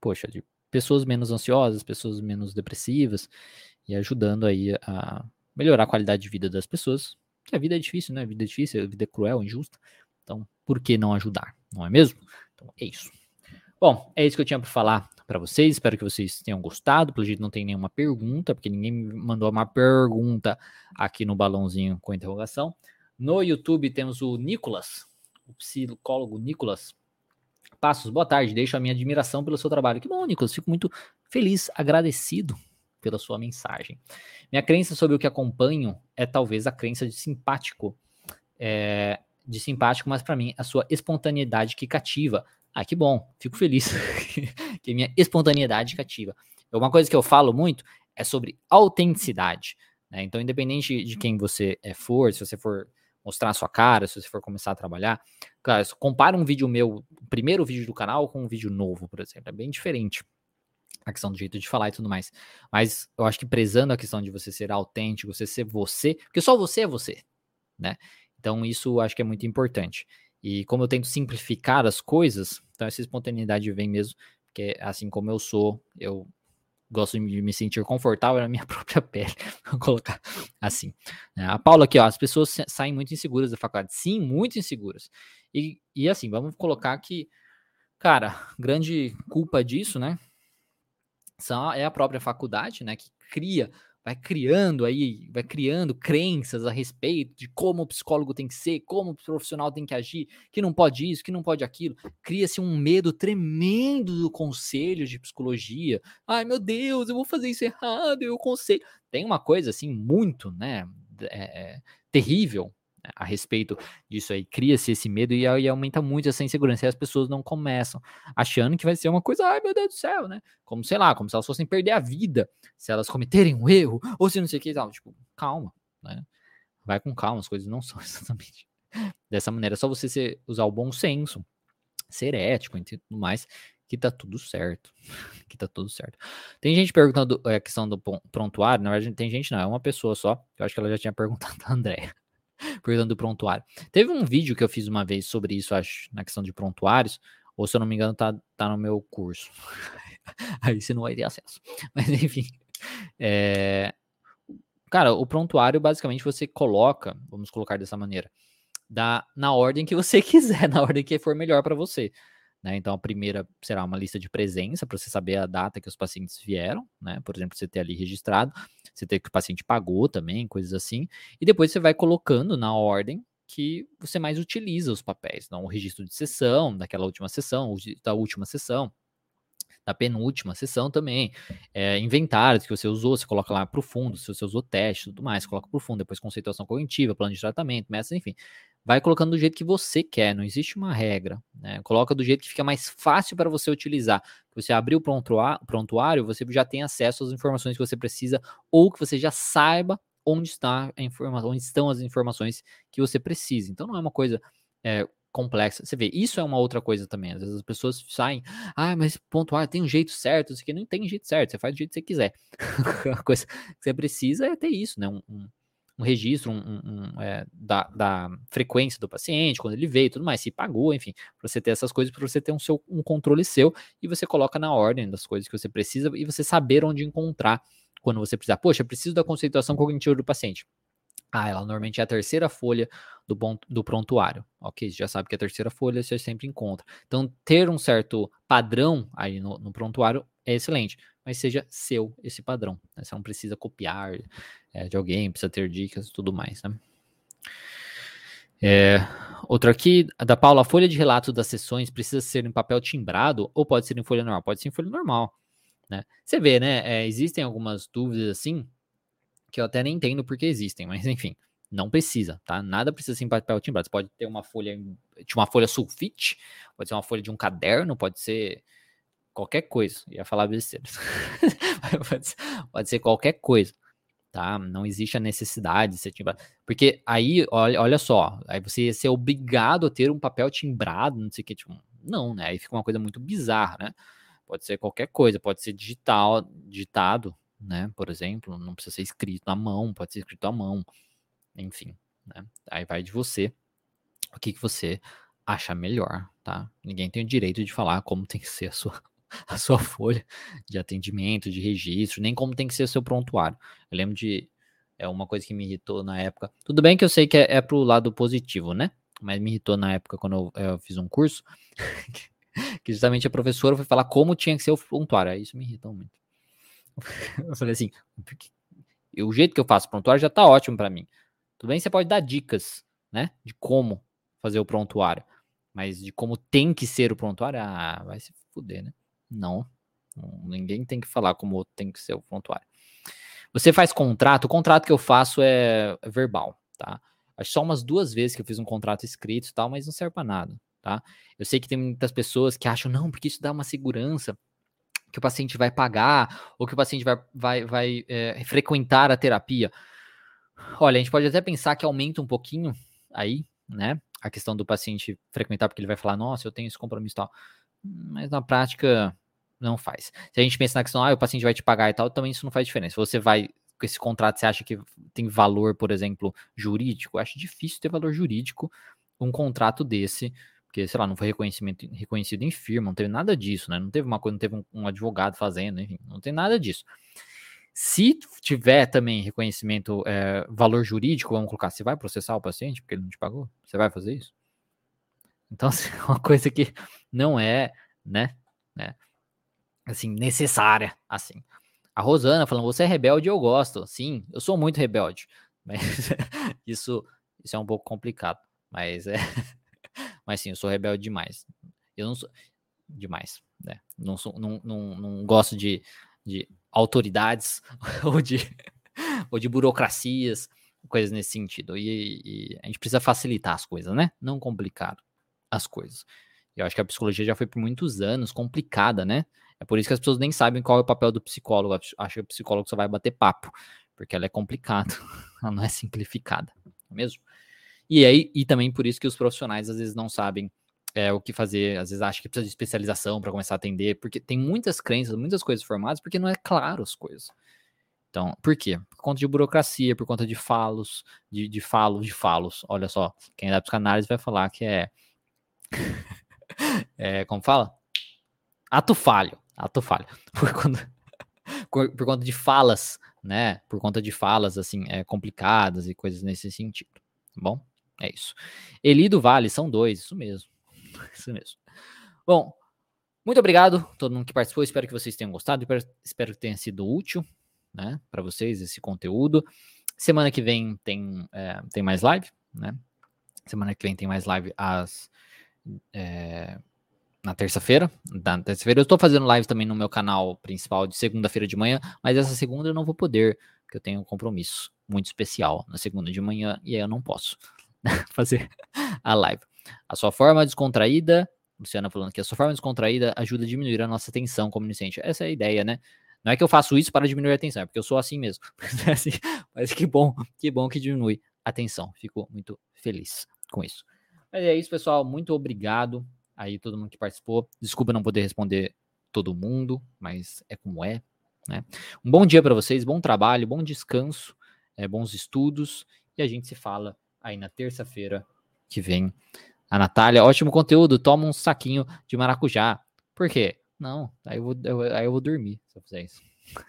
poxa, de pessoas menos ansiosas, pessoas menos depressivas, e ajudando aí a melhorar a qualidade de vida das pessoas. A vida é difícil, né? A vida é difícil, a vida é cruel, injusta. Então, por que não ajudar? Não é mesmo? Então, é isso. Bom, é isso que eu tinha para falar para vocês. Espero que vocês tenham gostado. Pelo jeito, não tem nenhuma pergunta, porque ninguém me mandou uma pergunta aqui no balãozinho com interrogação. No YouTube temos o Nicolas, o psicólogo Nicolas Passos. Boa tarde, deixo a minha admiração pelo seu trabalho. Que bom, Nicolas. Fico muito feliz, agradecido pela sua mensagem. Minha crença sobre o que acompanho é talvez a crença de simpático. É, de simpático, mas para mim a sua espontaneidade que cativa. Ah, que bom, fico feliz que minha espontaneidade cativa. Uma coisa que eu falo muito é sobre autenticidade. Né? Então, independente de quem você é for, se você for mostrar a sua cara, se você for começar a trabalhar, claro, compara um vídeo meu, o primeiro vídeo do canal com um vídeo novo, por exemplo, é bem diferente a questão do jeito de falar e tudo mais. Mas eu acho que prezando a questão de você ser autêntico, você ser você, porque só você é você, né? Então, isso acho que é muito importante. E como eu tento simplificar as coisas, então essa espontaneidade vem mesmo, porque assim como eu sou, eu gosto de me sentir confortável na minha própria pele, vou colocar assim. Né. A Paula aqui, ó, as pessoas saem muito inseguras da faculdade. Sim, muito inseguras. E, e assim, vamos colocar que, cara, grande culpa disso, né, é a própria faculdade, né, que cria vai criando aí, vai criando crenças a respeito de como o psicólogo tem que ser, como o profissional tem que agir, que não pode isso, que não pode aquilo. Cria-se um medo tremendo do conselho de psicologia. Ai, meu Deus, eu vou fazer isso errado, eu conselho. Tem uma coisa assim muito, né, é, terrível a respeito disso aí. Cria-se esse medo e, e, aumenta muito essa insegurança. E as pessoas não começam achando que vai ser uma coisa, ai meu Deus do céu, né? Como, sei lá, como se elas fossem perder a vida se elas cometerem um erro, ou se não sei o que tal. Tipo, calma, né? Vai com calma, as coisas não são exatamente dessa maneira. É só você ser, usar o bom senso, ser ético e tudo mais, que tá tudo certo. que tá tudo certo. Tem gente perguntando é, a questão do prontuário, na verdade tem gente não, é uma pessoa só, eu acho que ela já tinha perguntado a Andréia. perguntando do prontuário. Teve um vídeo que eu fiz uma vez sobre isso, acho, na questão de prontuários, ou se eu não me engano, tá, tá no meu curso. Aí você não vai ter acesso. Mas enfim. É... Cara, o prontuário, basicamente, você coloca, vamos colocar dessa maneira, da, na ordem que você quiser, na ordem que for melhor para você. Né? Então, a primeira será uma lista de presença para você saber a data que os pacientes vieram, né? Por exemplo, você ter ali registrado, você ter que o paciente pagou também, coisas assim. E depois você vai colocando na ordem que você mais utiliza os papéis. Então, o registro de sessão, daquela última sessão, da última sessão, da penúltima sessão também. É, inventários que você usou, você coloca lá para o fundo, se você usou teste tudo mais, coloca para o fundo, depois conceituação cognitiva, plano de tratamento, métodos, enfim. Vai colocando do jeito que você quer, não existe uma regra. Né? Coloca do jeito que fica mais fácil para você utilizar. Você abrir o prontuário, você já tem acesso às informações que você precisa, ou que você já saiba onde está a informação, onde estão as informações que você precisa. Então não é uma coisa é, complexa. Você vê, isso é uma outra coisa também. Às vezes as pessoas saem, ah, mas pontuar tem um jeito certo, isso aqui não tem jeito certo, você faz do jeito que você quiser. a coisa que você precisa é ter isso, né? Um, um, um registro um, um, é, da, da, frequência do paciente, quando ele veio tudo mais, se pagou, enfim, para você ter essas coisas, para você ter um, seu, um controle seu e você coloca na ordem das coisas que você precisa e você saber onde encontrar quando você precisar. Poxa, preciso da conceituação cognitiva do paciente Ah, ela normalmente é a terceira folha do, bom, do prontuário. Ok, você já sabe que a terceira folha você sempre encontra. Então, ter um certo padrão aí no, no prontuário é excelente, mas seja seu esse padrão. Né? Você não precisa copiar é, de alguém, precisa ter dicas e tudo mais. Né? É, outro aqui, da Paula, a folha de relatos das sessões precisa ser em papel timbrado ou pode ser em folha normal? Pode ser em folha normal. Né? Você vê, né? É, existem algumas dúvidas assim, que eu até nem entendo porque existem, mas enfim, não precisa, tá? Nada precisa ser em papel timbrado. Você pode ter uma folha uma folha sulfite, pode ser uma folha de um caderno, pode ser qualquer coisa. Ia falar besteira. pode, ser, qualquer coisa, tá? Não existe a necessidade de ser timbrado. Porque aí, olha, olha só, aí você ia ser obrigado a ter um papel timbrado, não sei o que, tipo, não, né? Aí fica uma coisa muito bizarra, né? Pode ser qualquer coisa, pode ser digital, digitado, né? Por exemplo, não precisa ser escrito à mão, pode ser escrito à mão, enfim, né? Aí vai de você, o que, que você acha melhor, tá? Ninguém tem o direito de falar como tem que ser a sua, a sua folha de atendimento, de registro, nem como tem que ser o seu prontuário. Eu lembro de é uma coisa que me irritou na época. Tudo bem que eu sei que é, é pro lado positivo, né? Mas me irritou na época quando eu, eu fiz um curso, que justamente a professora foi falar como tinha que ser o prontuário. Isso me irritou muito. Eu falei assim, o jeito que eu faço prontuário já tá ótimo para mim. Tudo bem, você pode dar dicas, né, de como fazer o prontuário, mas de como tem que ser o prontuário, ah, vai se fuder, né? Não, ninguém tem que falar como tem que ser o prontuário. Você faz contrato, o contrato que eu faço é, é verbal, tá? Acho só umas duas vezes que eu fiz um contrato escrito e tal, mas não serve para nada, tá? Eu sei que tem muitas pessoas que acham, não, porque isso dá uma segurança que o paciente vai pagar ou que o paciente vai, vai, vai é, frequentar a terapia. Olha, a gente pode até pensar que aumenta um pouquinho aí, né? A questão do paciente frequentar, porque ele vai falar, nossa, eu tenho esse compromisso e tal. Mas na prática, não faz. Se a gente pensa na questão, ah, o paciente vai te pagar e tal, também isso não faz diferença. Você vai, com esse contrato, você acha que tem valor, por exemplo, jurídico? Eu acho difícil ter valor jurídico um contrato desse porque, sei lá, não foi reconhecimento, reconhecido em firma, não teve nada disso, né? Não teve uma coisa, não teve um, um advogado fazendo, enfim, não tem nada disso. Se tiver também reconhecimento, é, valor jurídico, vamos colocar, você vai processar o paciente porque ele não te pagou? Você vai fazer isso? Então, assim, é uma coisa que não é, né, né, assim, necessária, assim. A Rosana falando, você é rebelde, eu gosto. Sim, eu sou muito rebelde. Mas isso, isso é um pouco complicado. Mas é, mas sim, eu sou rebelde demais. Eu não sou. Demais, né? Não, sou, não, não, não gosto de, de autoridades ou de, ou de burocracias, coisas nesse sentido. E, e, a gente precisa facilitar as coisas, né? Não complicar as coisas. Eu acho que a psicologia já foi por muitos anos complicada, né? É por isso que as pessoas nem sabem qual é o papel do psicólogo. Acho que o psicólogo só vai bater papo, porque ela é complicada, ela não é simplificada, não é mesmo? E aí, e também por isso que os profissionais às vezes não sabem é, o que fazer, às vezes acham que precisa de especialização para começar a atender, porque tem muitas crenças, muitas coisas formadas, porque não é claro as coisas. Então, por quê? Por conta de burocracia, por conta de falos, de, de falos, de falos. Olha só, quem é da psicanálise vai falar que é. é como fala? Ato falho. Ato falho. Por conta, por conta de falas, né? Por conta de falas, assim, é, complicadas e coisas nesse sentido. Tá bom? É isso. Eli do Vale, são dois, isso mesmo. Isso mesmo. Bom, muito obrigado a todo mundo que participou. Espero que vocês tenham gostado. Espero que tenha sido útil né, para vocês esse conteúdo. Semana que vem tem, é, tem mais live, né? Semana que vem tem mais live às. É, na terça-feira. Na terça-feira eu estou fazendo live também no meu canal principal de segunda-feira de manhã, mas essa segunda eu não vou poder, porque eu tenho um compromisso muito especial na segunda de manhã e aí eu não posso. fazer a live. A sua forma descontraída, Luciana falando que a sua forma descontraída ajuda a diminuir a nossa tensão como iniciante. Essa é a ideia, né? Não é que eu faço isso para diminuir a tensão, é porque eu sou assim mesmo. É assim, mas que bom, que bom que diminui a tensão. Fico muito feliz com isso. Mas é isso, pessoal. Muito obrigado aí todo mundo que participou. Desculpa não poder responder todo mundo, mas é como é. Né? Um bom dia para vocês, bom trabalho, bom descanso, é, bons estudos e a gente se fala aí na terça-feira que vem. A Natália, ótimo conteúdo, toma um saquinho de maracujá. Por quê? Não, aí eu vou, eu, aí eu vou dormir se eu fizer isso.